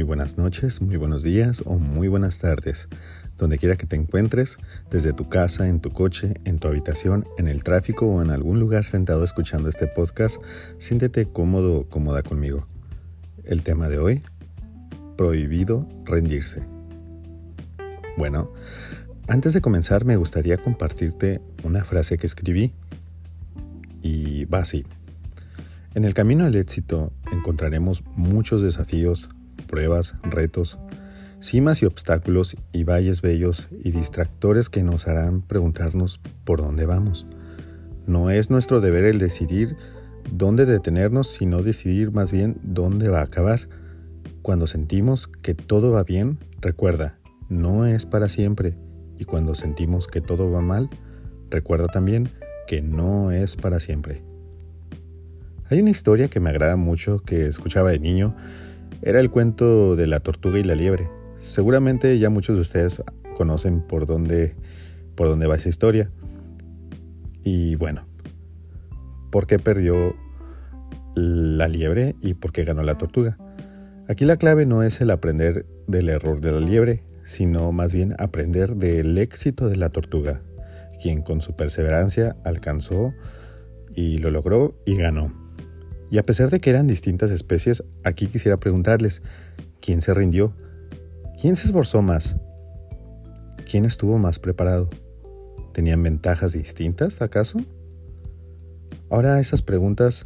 muy buenas noches, muy buenos días o muy buenas tardes. Donde quiera que te encuentres, desde tu casa, en tu coche, en tu habitación, en el tráfico o en algún lugar sentado escuchando este podcast, siéntete cómodo o cómoda conmigo. El tema de hoy, prohibido rendirse. Bueno, antes de comenzar me gustaría compartirte una frase que escribí y va así. En el camino al éxito encontraremos muchos desafíos, pruebas, retos, cimas y obstáculos y valles bellos y distractores que nos harán preguntarnos por dónde vamos. No es nuestro deber el decidir dónde detenernos, sino decidir más bien dónde va a acabar. Cuando sentimos que todo va bien, recuerda, no es para siempre. Y cuando sentimos que todo va mal, recuerda también que no es para siempre. Hay una historia que me agrada mucho que escuchaba de niño. Era el cuento de la tortuga y la liebre. Seguramente ya muchos de ustedes conocen por dónde, por dónde va esa historia. Y bueno, ¿por qué perdió la liebre y por qué ganó la tortuga? Aquí la clave no es el aprender del error de la liebre, sino más bien aprender del éxito de la tortuga, quien con su perseverancia alcanzó y lo logró y ganó. Y a pesar de que eran distintas especies, aquí quisiera preguntarles, ¿quién se rindió? ¿Quién se esforzó más? ¿Quién estuvo más preparado? ¿Tenían ventajas distintas, acaso? Ahora esas preguntas,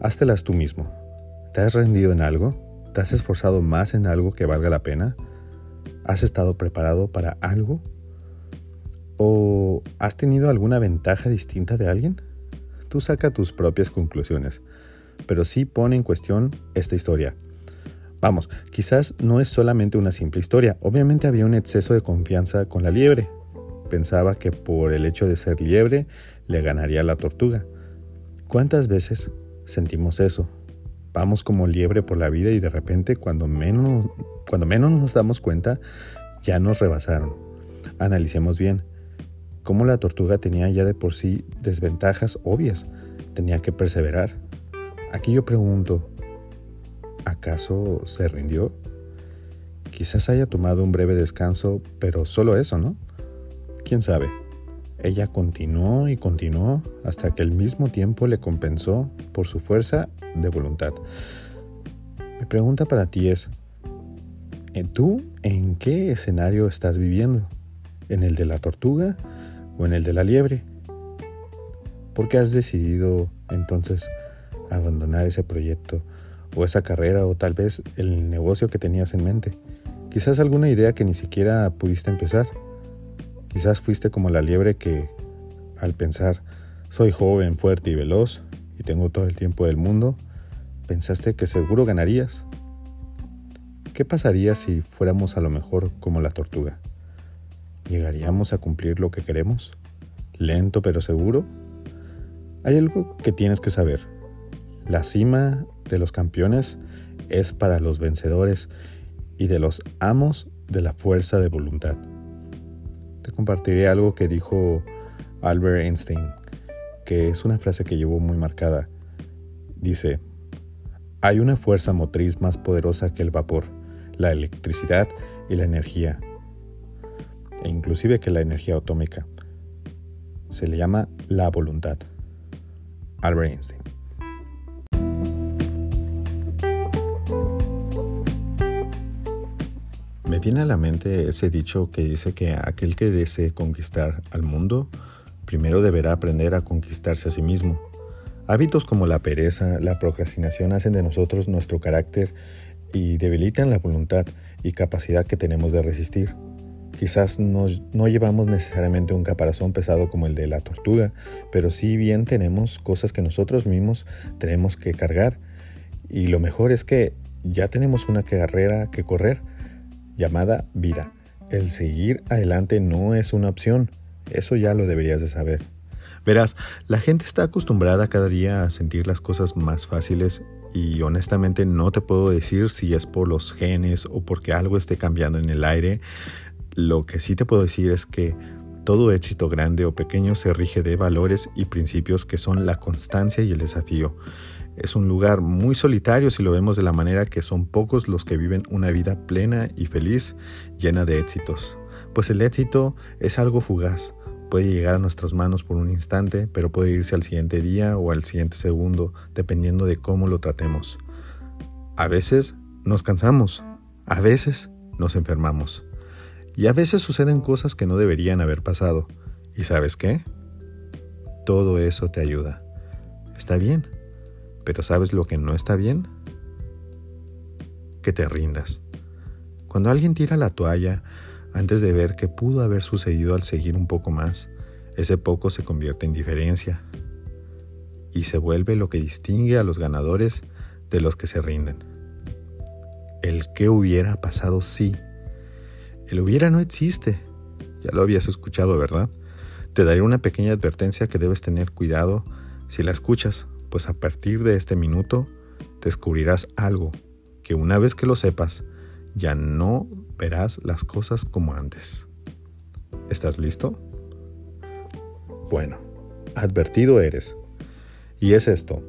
háztelas tú mismo. ¿Te has rendido en algo? ¿Te has esforzado más en algo que valga la pena? ¿Has estado preparado para algo? ¿O has tenido alguna ventaja distinta de alguien? Tú saca tus propias conclusiones pero sí pone en cuestión esta historia. Vamos, quizás no es solamente una simple historia, obviamente había un exceso de confianza con la liebre. Pensaba que por el hecho de ser liebre le ganaría la tortuga. ¿Cuántas veces sentimos eso? Vamos como liebre por la vida y de repente cuando menos, cuando menos nos damos cuenta ya nos rebasaron. Analicemos bien. Cómo la tortuga tenía ya de por sí desventajas obvias. Tenía que perseverar, Aquí yo pregunto, ¿acaso se rindió? Quizás haya tomado un breve descanso, pero solo eso, ¿no? ¿Quién sabe? Ella continuó y continuó hasta que el mismo tiempo le compensó por su fuerza de voluntad. Mi pregunta para ti es, ¿tú en qué escenario estás viviendo? ¿En el de la tortuga o en el de la liebre? ¿Por qué has decidido entonces abandonar ese proyecto o esa carrera o tal vez el negocio que tenías en mente. Quizás alguna idea que ni siquiera pudiste empezar. Quizás fuiste como la liebre que, al pensar, soy joven, fuerte y veloz y tengo todo el tiempo del mundo, pensaste que seguro ganarías. ¿Qué pasaría si fuéramos a lo mejor como la tortuga? ¿Llegaríamos a cumplir lo que queremos? ¿Lento pero seguro? Hay algo que tienes que saber. La cima de los campeones es para los vencedores y de los amos de la fuerza de voluntad. Te compartiré algo que dijo Albert Einstein, que es una frase que llevo muy marcada. Dice, hay una fuerza motriz más poderosa que el vapor, la electricidad y la energía, e inclusive que la energía atómica. Se le llama la voluntad. Albert Einstein. Viene a la mente ese dicho que dice que aquel que desee conquistar al mundo, primero deberá aprender a conquistarse a sí mismo. Hábitos como la pereza, la procrastinación hacen de nosotros nuestro carácter y debilitan la voluntad y capacidad que tenemos de resistir. Quizás no llevamos necesariamente un caparazón pesado como el de la tortuga, pero sí bien tenemos cosas que nosotros mismos tenemos que cargar. Y lo mejor es que ya tenemos una carrera que correr llamada vida. El seguir adelante no es una opción, eso ya lo deberías de saber. Verás, la gente está acostumbrada cada día a sentir las cosas más fáciles y honestamente no te puedo decir si es por los genes o porque algo esté cambiando en el aire. Lo que sí te puedo decir es que todo éxito grande o pequeño se rige de valores y principios que son la constancia y el desafío. Es un lugar muy solitario si lo vemos de la manera que son pocos los que viven una vida plena y feliz, llena de éxitos. Pues el éxito es algo fugaz. Puede llegar a nuestras manos por un instante, pero puede irse al siguiente día o al siguiente segundo, dependiendo de cómo lo tratemos. A veces nos cansamos, a veces nos enfermamos. Y a veces suceden cosas que no deberían haber pasado. ¿Y sabes qué? Todo eso te ayuda. Está bien pero ¿sabes lo que no está bien? Que te rindas. Cuando alguien tira la toalla antes de ver qué pudo haber sucedido al seguir un poco más, ese poco se convierte en diferencia y se vuelve lo que distingue a los ganadores de los que se rinden. El que hubiera pasado sí. El hubiera no existe. Ya lo habías escuchado, ¿verdad? Te daré una pequeña advertencia que debes tener cuidado si la escuchas pues a partir de este minuto descubrirás algo que una vez que lo sepas, ya no verás las cosas como antes. ¿Estás listo? Bueno, advertido eres. Y es esto.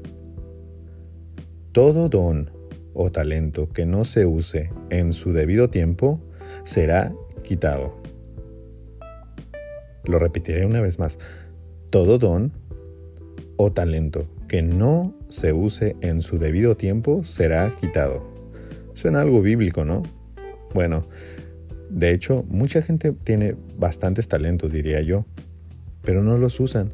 Todo don o talento que no se use en su debido tiempo será quitado. Lo repetiré una vez más. Todo don o talento que no se use en su debido tiempo será quitado. Suena algo bíblico, ¿no? Bueno, de hecho, mucha gente tiene bastantes talentos, diría yo, pero no los usan.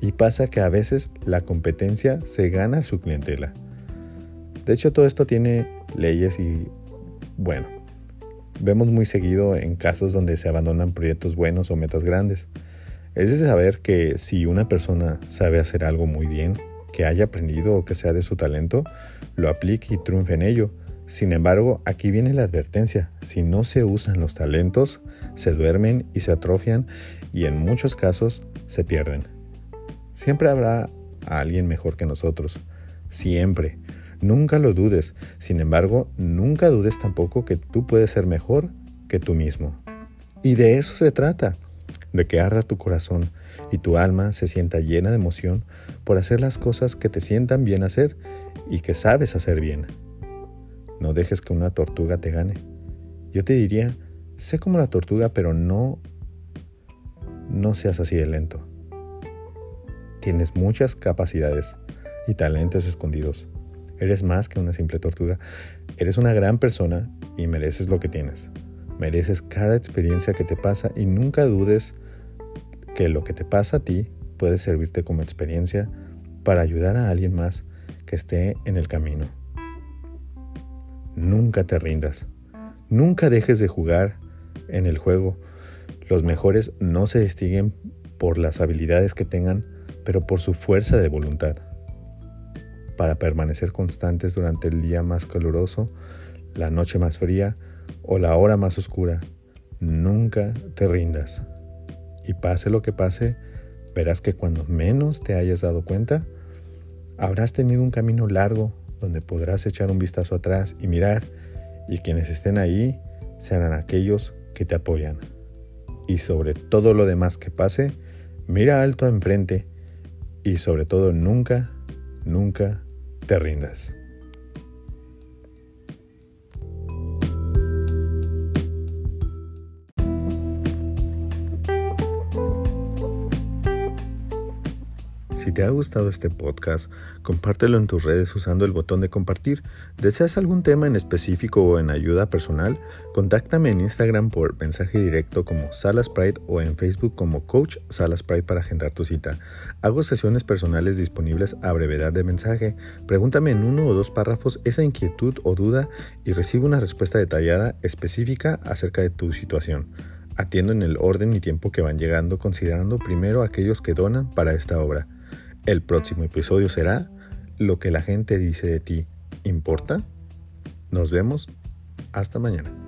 Y pasa que a veces la competencia se gana a su clientela. De hecho, todo esto tiene leyes y, bueno, vemos muy seguido en casos donde se abandonan proyectos buenos o metas grandes. Es de saber que si una persona sabe hacer algo muy bien, que haya aprendido o que sea de su talento, lo aplique y triunfe en ello. Sin embargo, aquí viene la advertencia. Si no se usan los talentos, se duermen y se atrofian y en muchos casos se pierden. Siempre habrá a alguien mejor que nosotros. Siempre. Nunca lo dudes. Sin embargo, nunca dudes tampoco que tú puedes ser mejor que tú mismo. Y de eso se trata de que arda tu corazón y tu alma se sienta llena de emoción por hacer las cosas que te sientan bien hacer y que sabes hacer bien. No dejes que una tortuga te gane. Yo te diría, sé como la tortuga, pero no no seas así de lento. Tienes muchas capacidades y talentos escondidos. Eres más que una simple tortuga. Eres una gran persona y mereces lo que tienes. Mereces cada experiencia que te pasa y nunca dudes que lo que te pasa a ti puede servirte como experiencia para ayudar a alguien más que esté en el camino. Nunca te rindas. Nunca dejes de jugar en el juego. Los mejores no se distinguen por las habilidades que tengan, pero por su fuerza de voluntad. Para permanecer constantes durante el día más caluroso, la noche más fría o la hora más oscura, nunca te rindas. Y pase lo que pase, verás que cuando menos te hayas dado cuenta, habrás tenido un camino largo donde podrás echar un vistazo atrás y mirar, y quienes estén ahí serán aquellos que te apoyan. Y sobre todo lo demás que pase, mira alto enfrente y sobre todo nunca, nunca te rindas. Te ha gustado este podcast, compártelo en tus redes usando el botón de compartir. ¿Deseas algún tema en específico o en ayuda personal? Contáctame en Instagram por mensaje directo como Salas Pride o en Facebook como Coach Salas Pride para agendar tu cita. Hago sesiones personales disponibles a brevedad de mensaje. Pregúntame en uno o dos párrafos esa inquietud o duda y recibo una respuesta detallada específica acerca de tu situación. Atiendo en el orden y tiempo que van llegando considerando primero aquellos que donan para esta obra. El próximo episodio será ¿Lo que la gente dice de ti importa? Nos vemos. Hasta mañana.